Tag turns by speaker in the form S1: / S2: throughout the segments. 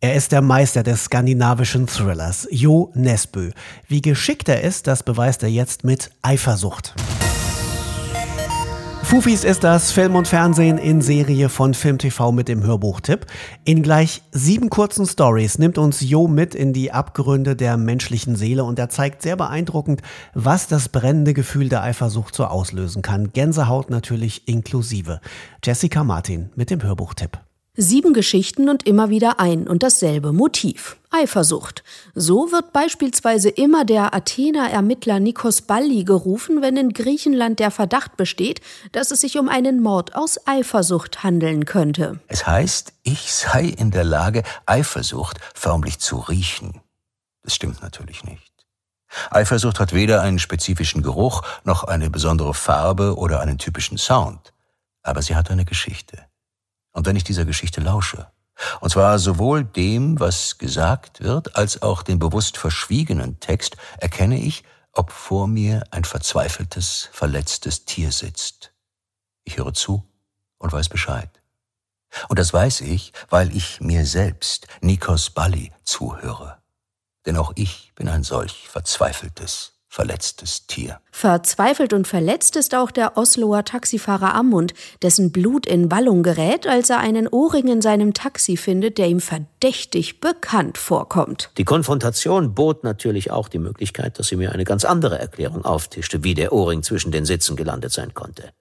S1: Er ist der Meister des skandinavischen Thrillers, Jo Nesbø. Wie geschickt er ist, das beweist er jetzt mit Eifersucht. Fufis ist das Film und Fernsehen in Serie von FilmTV mit dem Hörbuchtipp. In gleich sieben kurzen Stories nimmt uns Jo mit in die Abgründe der menschlichen Seele und er zeigt sehr beeindruckend, was das brennende Gefühl der Eifersucht so auslösen kann. Gänsehaut natürlich inklusive. Jessica Martin mit dem Hörbuchtipp.
S2: Sieben Geschichten und immer wieder ein und dasselbe Motiv. Eifersucht. So wird beispielsweise immer der Athener Ermittler Nikos Balli gerufen, wenn in Griechenland der Verdacht besteht, dass es sich um einen Mord aus Eifersucht handeln könnte.
S3: Es heißt, ich sei in der Lage, Eifersucht förmlich zu riechen. Das stimmt natürlich nicht. Eifersucht hat weder einen spezifischen Geruch noch eine besondere Farbe oder einen typischen Sound. Aber sie hat eine Geschichte und wenn ich dieser Geschichte lausche, und zwar sowohl dem, was gesagt wird, als auch den bewusst verschwiegenen Text, erkenne ich, ob vor mir ein verzweifeltes, verletztes Tier sitzt. Ich höre zu und weiß Bescheid. Und das weiß ich, weil ich mir selbst, Nikos Balli, zuhöre. Denn auch ich bin ein solch verzweifeltes, verletztes Tier.
S2: Verzweifelt und verletzt ist auch der Osloer Taxifahrer Ammund, dessen Blut in Wallung gerät, als er einen Ohrring in seinem Taxi findet, der ihm verdächtig bekannt vorkommt.
S4: Die Konfrontation bot natürlich auch die Möglichkeit, dass sie mir eine ganz andere Erklärung auftischte, wie der Ohrring zwischen den Sitzen gelandet sein konnte.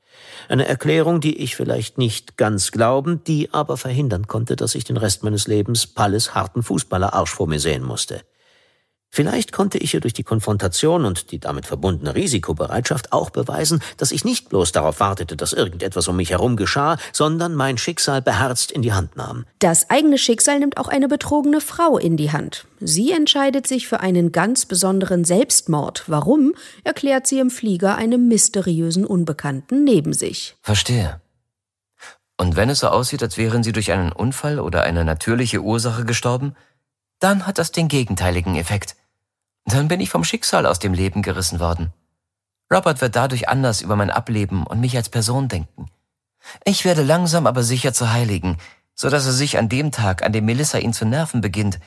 S4: Eine Erklärung, die ich vielleicht nicht ganz glauben, die aber verhindern konnte, dass ich den Rest meines Lebens Palles harten Fußballerarsch vor mir sehen musste. Vielleicht konnte ich ihr durch die Konfrontation und die damit verbundene Risikobereitschaft auch beweisen, dass ich nicht bloß darauf wartete, dass irgendetwas um mich herum geschah, sondern mein Schicksal beherzt in die Hand nahm.
S2: Das eigene Schicksal nimmt auch eine betrogene Frau in die Hand. Sie entscheidet sich für einen ganz besonderen Selbstmord. Warum, erklärt sie im Flieger einem mysteriösen Unbekannten neben sich.
S5: Verstehe. Und wenn es so aussieht, als wären Sie durch einen Unfall oder eine natürliche Ursache gestorben, dann hat das den gegenteiligen Effekt. Dann bin ich vom Schicksal aus dem Leben gerissen worden. Robert wird dadurch anders über mein Ableben und mich als Person denken. Ich werde langsam aber sicher zu Heiligen, so dass er sich an dem Tag, an dem Melissa ihn zu nerven beginnt,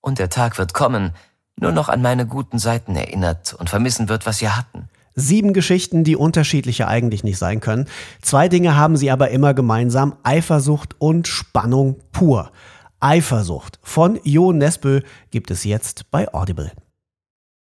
S5: und der Tag wird kommen, nur noch an meine guten Seiten erinnert und vermissen wird, was wir hatten.
S1: Sieben Geschichten, die unterschiedlicher eigentlich nicht sein können. Zwei Dinge haben sie aber immer gemeinsam, Eifersucht und Spannung pur. Eifersucht von Jo Nesbø gibt es jetzt bei Audible.